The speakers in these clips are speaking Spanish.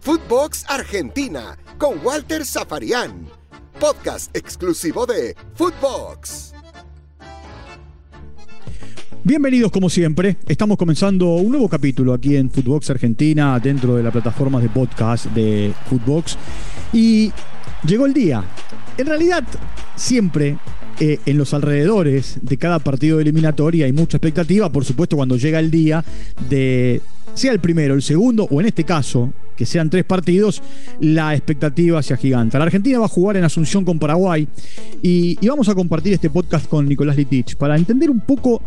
Footbox Argentina con Walter Zafarian, podcast exclusivo de Footbox. Bienvenidos como siempre, estamos comenzando un nuevo capítulo aquí en Footbox Argentina dentro de la plataforma de podcast de Footbox y llegó el día. En realidad, siempre eh, en los alrededores de cada partido de eliminatoria hay mucha expectativa, por supuesto cuando llega el día de sea el primero, el segundo o en este caso que sean tres partidos, la expectativa sea gigante. La Argentina va a jugar en Asunción con Paraguay y, y vamos a compartir este podcast con Nicolás Litich para entender un poco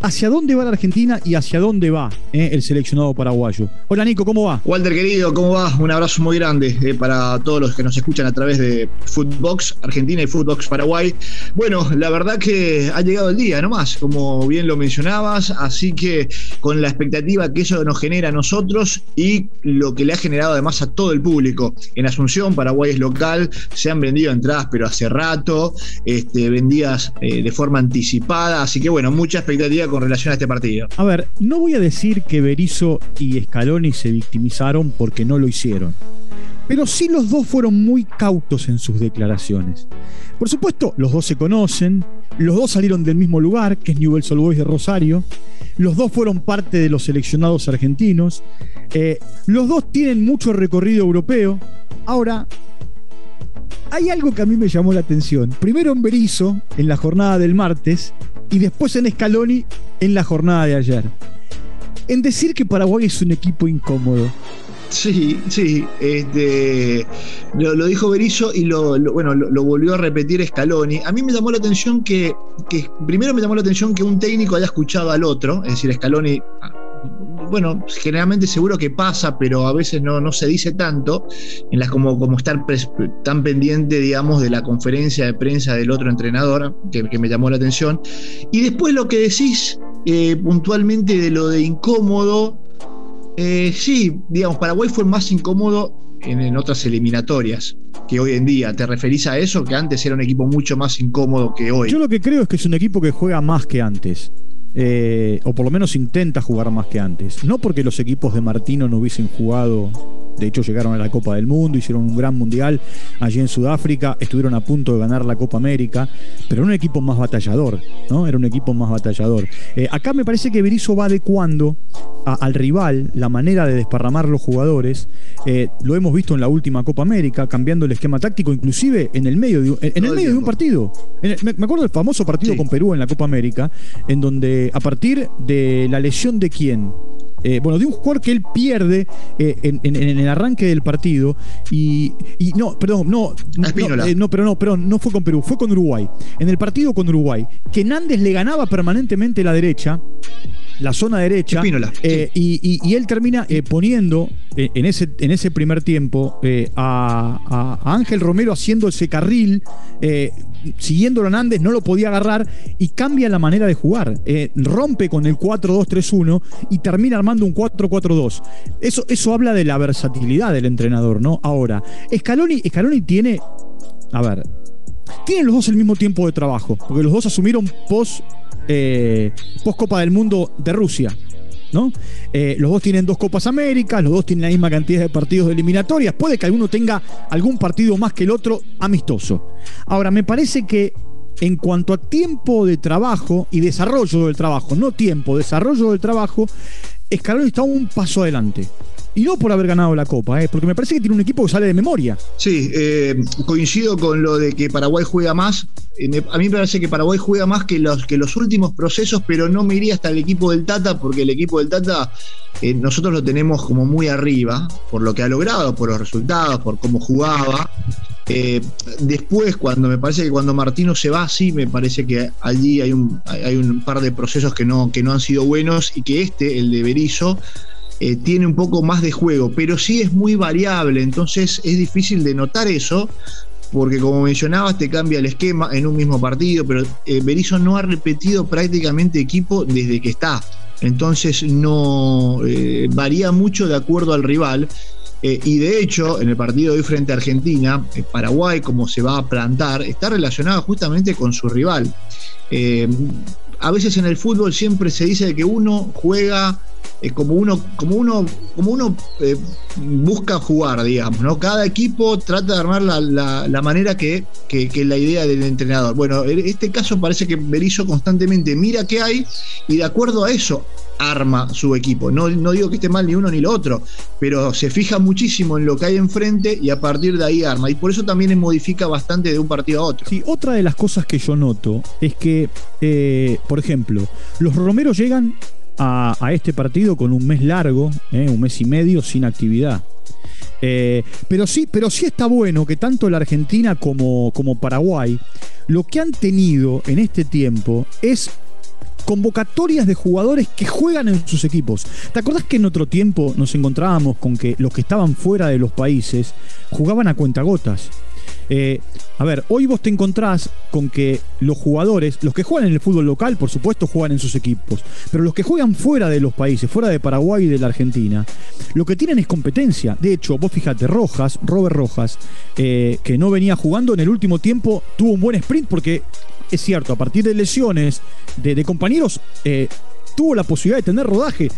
hacia dónde va la Argentina y hacia dónde va eh, el seleccionado paraguayo. Hola Nico, ¿cómo va? Walter querido, ¿cómo va? Un abrazo muy grande eh, para todos los que nos escuchan a través de Footbox Argentina y Footbox Paraguay. Bueno, la verdad que ha llegado el día nomás, como bien lo mencionabas, así que con la expectativa que eso nos genera a nosotros y lo que le ha generado además a todo el público. En Asunción, Paraguay es local, se han vendido entradas pero hace rato, este, vendidas eh, de forma anticipada, así que bueno, mucha expectativa con relación a este partido. A ver, no voy a decir que Berizzo y Scaloni se victimizaron porque no lo hicieron. Pero sí los dos fueron muy cautos en sus declaraciones. Por supuesto, los dos se conocen, los dos salieron del mismo lugar, que es Newell's Old Boys de Rosario, los dos fueron parte de los seleccionados argentinos, eh, los dos tienen mucho recorrido europeo. Ahora, hay algo que a mí me llamó la atención. Primero en Berizzo, en la jornada del martes, y después en Scaloni, en la jornada de ayer. En decir que Paraguay es un equipo incómodo. Sí, sí, este, lo, dijo Berizzo y lo, bueno, lo, volvió a repetir Scaloni. A mí me llamó la atención que, que, primero me llamó la atención que un técnico haya escuchado al otro, es decir, Scaloni bueno, generalmente seguro que pasa, pero a veces no, no se dice tanto, en las como, como estar tan pendiente, digamos, de la conferencia de prensa del otro entrenador, que, me llamó la atención. Y después lo que decís eh, puntualmente de lo de incómodo, eh, sí, digamos, Paraguay fue más incómodo en, en, otras eliminatorias que hoy en día. ¿Te referís a eso? Que antes era un equipo mucho más incómodo que hoy. Yo lo que creo es que es un equipo que juega más que antes. Eh, o por lo menos intenta jugar más que antes. No porque los equipos de Martino no hubiesen jugado de hecho, llegaron a la Copa del Mundo, hicieron un gran mundial allí en Sudáfrica, estuvieron a punto de ganar la Copa América, pero era un equipo más batallador, ¿no? Era un equipo más batallador. Eh, acá me parece que Berizzo va adecuando al rival la manera de desparramar los jugadores. Eh, lo hemos visto en la última Copa América, cambiando el esquema táctico, inclusive en el medio de, en, el medio de un partido. me, acuerdo del famoso partido con Perú en la Copa América, en donde a partir de la lesión de quién, eh, bueno, de un jugador que él pierde eh, en, el arranque del partido y, no, perdón, no, eh, no, pero no, pero no fue con Perú, fue con Uruguay. En el partido con Uruguay, que Nández le ganaba permanentemente la derecha la zona derecha. y, él termina poniendo en, ese, en ese primer tiempo a, Ángel Romero haciendo ese carril siguiendo a Hernández, no lo podía agarrar y cambia la manera de jugar. Eh, rompe con el 4-2-3-1 y termina armando un 4-4-2. Eso, eso habla de la versatilidad del entrenador, ¿no? Ahora, Scaloni, Scaloni tiene. A ver. Tienen los dos el mismo tiempo de trabajo, porque los dos asumieron post, eh, post Copa del Mundo de Rusia. ¿no? Eh, los dos tienen dos Copas Américas, los dos tienen la misma cantidad de partidos de eliminatorias. Puede que alguno tenga algún partido más que el otro amistoso. Ahora, me parece que en cuanto a tiempo de trabajo y desarrollo del trabajo, no tiempo, desarrollo del trabajo, Escalón está un paso adelante. Y no por haber ganado la Copa, ¿eh? porque me parece que tiene un equipo que sale de memoria. Sí, eh, coincido con lo de que Paraguay juega más. Eh, a mí me parece que Paraguay juega más que los, que los últimos procesos, pero no me iría hasta el equipo del Tata, porque el equipo del Tata nosotros lo tenemos como muy arriba, por lo que ha logrado, por los resultados, por cómo jugaba. después, cuando me parece que cuando Martino se va, sí, me parece que allí hay un, hay un par de procesos que no, que no han sido buenos y que este, el de Berizzo, eh, tiene un poco más de juego, pero sí es muy variable, entonces es difícil de notar eso, porque como mencionabas, te cambia el esquema en un mismo partido, pero eh, Berizzo no ha repetido prácticamente equipo desde que está, entonces no eh, varía mucho de acuerdo al rival. y de hecho, en el partido de hoy frente a Argentina, Paraguay, como se va a plantar, está relacionado justamente con su rival. a veces en el fútbol siempre se dice que uno juega eh, como uno, como uno, como uno eh, busca jugar, digamos, ¿no? Cada equipo trata de armar la, manera que, que, la idea del entrenador. Bueno, en este caso parece que Berizzo constantemente mira qué hay y de acuerdo a eso arma su equipo. No, no digo que esté mal ni uno ni lo otro, pero se fija muchísimo en lo que hay enfrente y a partir de ahí arma. Y por eso también modifica bastante de un partido a otro. Sí, otra de las cosas que yo noto es que, eh, por ejemplo, los Romeros llegan a, este partido con un mes largo, eh, un mes y medio sin actividad. Eh, pero, sí, pero sí está bueno que tanto la Argentina como, como Paraguay lo que han tenido en este tiempo es convocatorias de jugadores que juegan en sus equipos. ¿Te acordás que en otro tiempo nos encontrábamos con que los que estaban fuera de los países jugaban a cuentagotas? Eh, a ver, hoy vos te encontrás con que los jugadores, los que juegan en el fútbol local, por supuesto, juegan en sus equipos, pero los que juegan fuera de los países, fuera de Paraguay y de la Argentina, lo que tienen es competencia. De hecho, vos fíjate, Rojas, Robert Rojas, eh, que no venía jugando en el último tiempo, tuvo un buen sprint porque es cierto, a partir de lesiones de, compañeros, eh, tuvo la posibilidad de tener rodaje,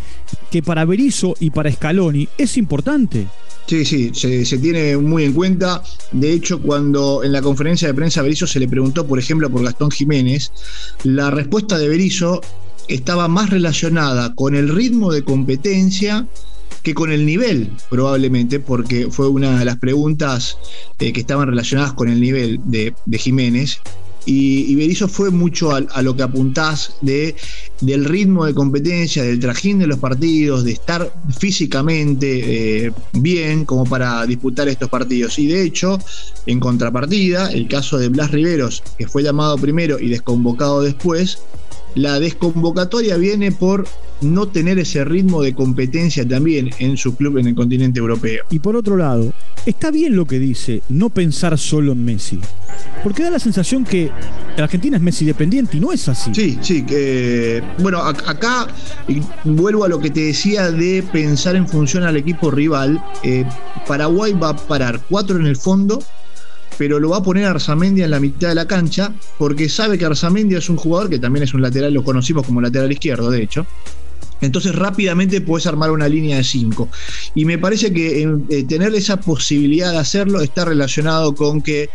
que para Berizzo y para Scaloni es importante. Sí, sí, se, tiene muy en cuenta. De hecho, cuando en la conferencia de prensa Berizzo se le preguntó, por ejemplo, por Gastón Jiménez, la respuesta de Berizzo estaba más relacionada con el ritmo de competencia que con el nivel, probablemente, porque fue una de las preguntas eh, que estaban relacionadas con el nivel de, de Jiménez. Y, Berizzo fue mucho a, lo que apuntás de, del ritmo de competencia, del trajín de los partidos, de estar físicamente eh, bien como para disputar estos partidos. Y de hecho, en contrapartida, el caso de Blas Riveros, que fue llamado primero y desconvocado después, la desconvocatoria viene por no tener ese ritmo de competencia también en su club en el continente europeo. Y por otro lado, está bien lo que dice, no pensar solo en Messi. Porque da la sensación que la Argentina es Messi dependiente y no es así. Sí, sí, que bueno, acá vuelvo a lo que te decía de pensar en función al equipo rival. Eh, Paraguay va a parar cuatro en el fondo pero lo va a poner Arzamendia en la mitad de la cancha porque sabe que Arzamendia es un jugador que también es un lateral, lo conocimos como lateral izquierdo, de hecho. Entonces rápidamente puedes armar una línea de 5. Y me parece que eh, tener esa posibilidad de hacerlo está relacionado con que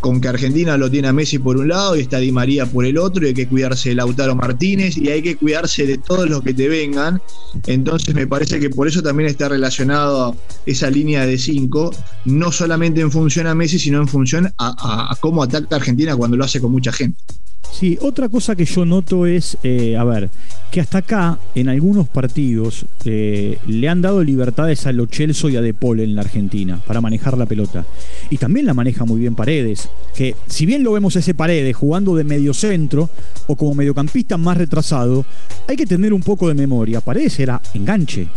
con que Argentina lo tiene a Messi por un lado y está Di María por el otro, y hay que cuidarse de Lautaro Martínez y hay que cuidarse de todos los que te vengan. Entonces me parece que por eso también está relacionado esa línea de 5, no solamente en función a Messi, sino en función a, a cómo ataca Argentina cuando lo hace con mucha gente. Sí, otra cosa que yo noto es, eh, a ver, que hasta acá, en algunos partidos, eh, le han dado libertades a Lo Celso y a De en la Argentina para manejar la pelota. Y también la maneja muy bien Paredes, que si bien lo vemos ese Paredes jugando de medio centro o como mediocampista más retrasado, hay que tener un poco de memoria. Paredes era enganche.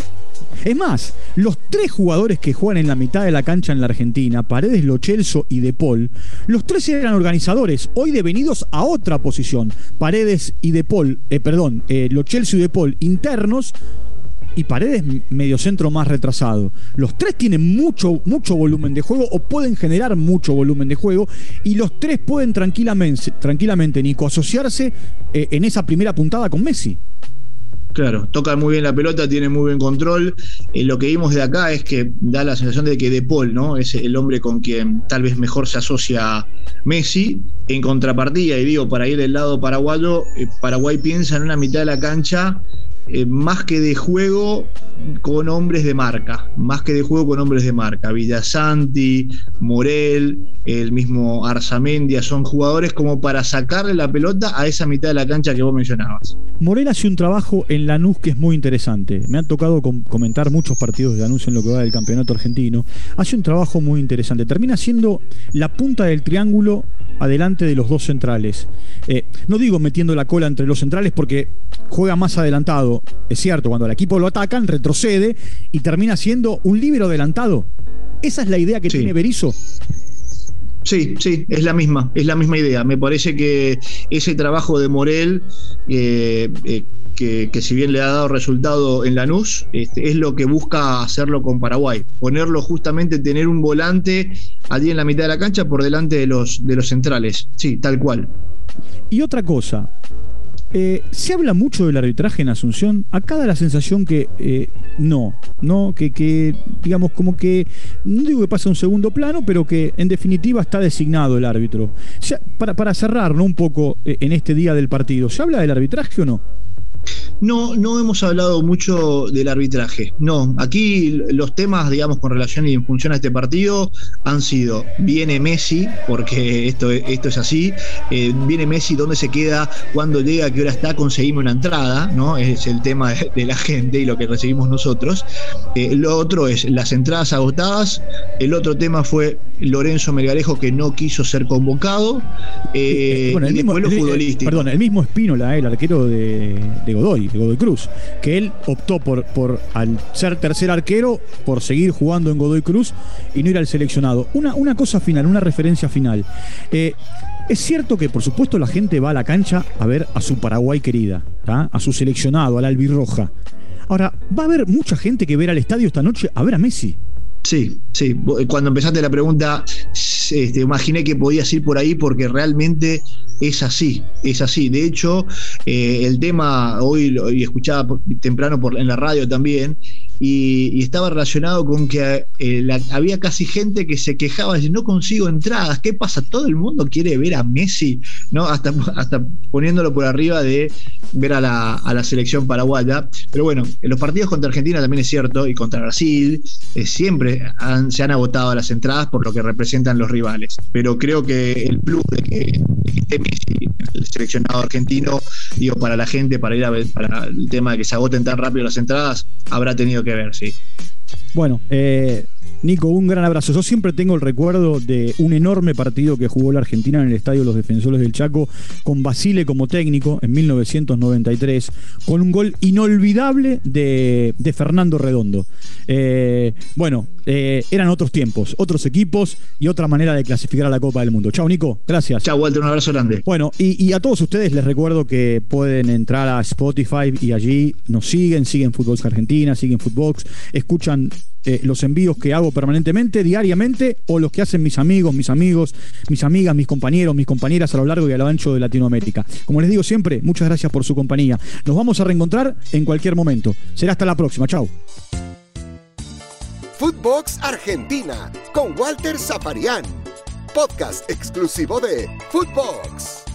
Es más, los tres jugadores que juegan en la mitad de la cancha en la Argentina, Paredes, Lochelso y De Paul, los tres eran organizadores, hoy devenidos a otra posición. Paredes y De Paul, eh, perdón, eh, Lochelso y De Paul internos y Paredes medio centro más retrasado. Los tres tienen mucho, mucho volumen de juego o pueden generar mucho volumen de juego y los tres pueden tranquilamente, tranquilamente Nico, asociarse eh, en esa primera puntada con Messi. Claro, toca muy bien la pelota, tiene muy buen control. Eh, lo que vimos de acá es que da la sensación de que De Paul, ¿no? Es el hombre con quien tal vez mejor se asocia Messi. En contrapartida, y digo, para ir del lado paraguayo, eh, Paraguay piensa en una mitad de la cancha eh, más que de juego con hombres de marca, más que de juego con hombres de marca. Villasanti, Morel, el mismo Arzamendia, son jugadores como para sacarle la pelota a esa mitad de la cancha que vos mencionabas. Morel hace un trabajo en Lanús que es muy interesante. Me han tocado comentar muchos partidos de Lanús en lo que va del campeonato argentino. Hace un trabajo muy interesante. Termina siendo la punta del triángulo adelante de los dos centrales. Eh, no digo metiendo la cola entre los centrales porque juega más adelantado. Es cierto, cuando el equipo lo atacan, retrocede y termina siendo un libro adelantado. Esa es la idea que tiene Berizzo. Sí, sí, es la misma, es la misma idea. Me parece que ese trabajo de Morel, eh, eh, que, si bien le ha dado resultado en Lanús, este, es lo que busca hacerlo con Paraguay. Ponerlo justamente, tener un volante allí en la mitad de la cancha por delante de los, de los centrales. Sí, tal cual. Y otra cosa, eh, se habla mucho del arbitraje en Asunción. Acá da la sensación que eh, no, no, que, digamos como que, no digo que pasa a un segundo plano, pero que en definitiva está designado el árbitro. para, para cerrar un poco eh, en este día del partido, ¿se habla del arbitraje o no? No, no hemos hablado mucho del arbitraje. No, aquí los temas, digamos, con relación y en función a este partido han sido, viene Messi, porque esto, esto es así, eh, viene Messi, ¿dónde se queda? ¿Cuándo llega? ¿Qué hora está? Conseguimos una entrada, ¿no? Es el tema de, la gente y lo que recibimos nosotros. Eh, lo otro es las entradas agotadas. El otro tema fue Lorenzo Melgarejo, que no quiso ser convocado. Eh, bueno, el mismo, perdón, el mismo Espínola, el arquero de, de Godoy de Godoy Cruz, que él optó por, por, al ser tercer arquero, por seguir jugando en Godoy Cruz y no ir al seleccionado. Una, una cosa final, una referencia final. Eh, es cierto que, por supuesto, la gente va a la cancha a ver a su Paraguay querida, a su seleccionado, al albirroja. Ahora, va a haber mucha gente que verá al estadio esta noche a ver a Messi. Sí, sí. Cuando empezaste la pregunta, este, imaginé que podías ir por ahí porque realmente es así, es así. De hecho, eh, el tema hoy lo escuchaba temprano por, en la radio también, y, estaba relacionado con que eh, había casi gente que se quejaba de no consigo entradas, ¿qué pasa? Todo el mundo quiere ver a Messi, ¿no? Hasta, hasta poniéndolo por arriba de ver a la, selección paraguaya. Pero bueno, en los partidos contra Argentina también es cierto, y contra Brasil, eh, siempre se han agotado las entradas por lo que representan los rivales. Pero creo que el plus de que, esté el seleccionado argentino, digo, para la gente, para ir a ver, para el tema de que se agoten tan rápido las entradas, habrá tenido que ver, sí. Bueno, eh, Nico, un gran abrazo. Yo siempre tengo el recuerdo de un enorme partido que jugó la Argentina en el Estadio Los Defensores del Chaco, con Basile como técnico en 1993, con un gol inolvidable de, Fernando Redondo. Eh, bueno, eh, eran otros tiempos, otros equipos y otra manera de clasificar a la Copa del Mundo. Chao, Nico. Gracias. Chao, Walter. Un abrazo grande. Bueno, y, y, a todos ustedes les recuerdo que pueden entrar a Spotify y allí nos siguen, siguen Footbox Argentina, siguen Footbox, escuchan eh, los envíos que hago permanentemente, diariamente, o los que hacen mis amigos, mis amigos, mis amigas, mis compañeros, mis compañeras a lo largo y a lo ancho de Latinoamérica. Como les digo siempre, muchas gracias por su compañía. Nos vamos a reencontrar en cualquier momento. Será hasta la próxima. Chao. Footbox Argentina con Walter Zafarian. Podcast exclusivo de Footbox.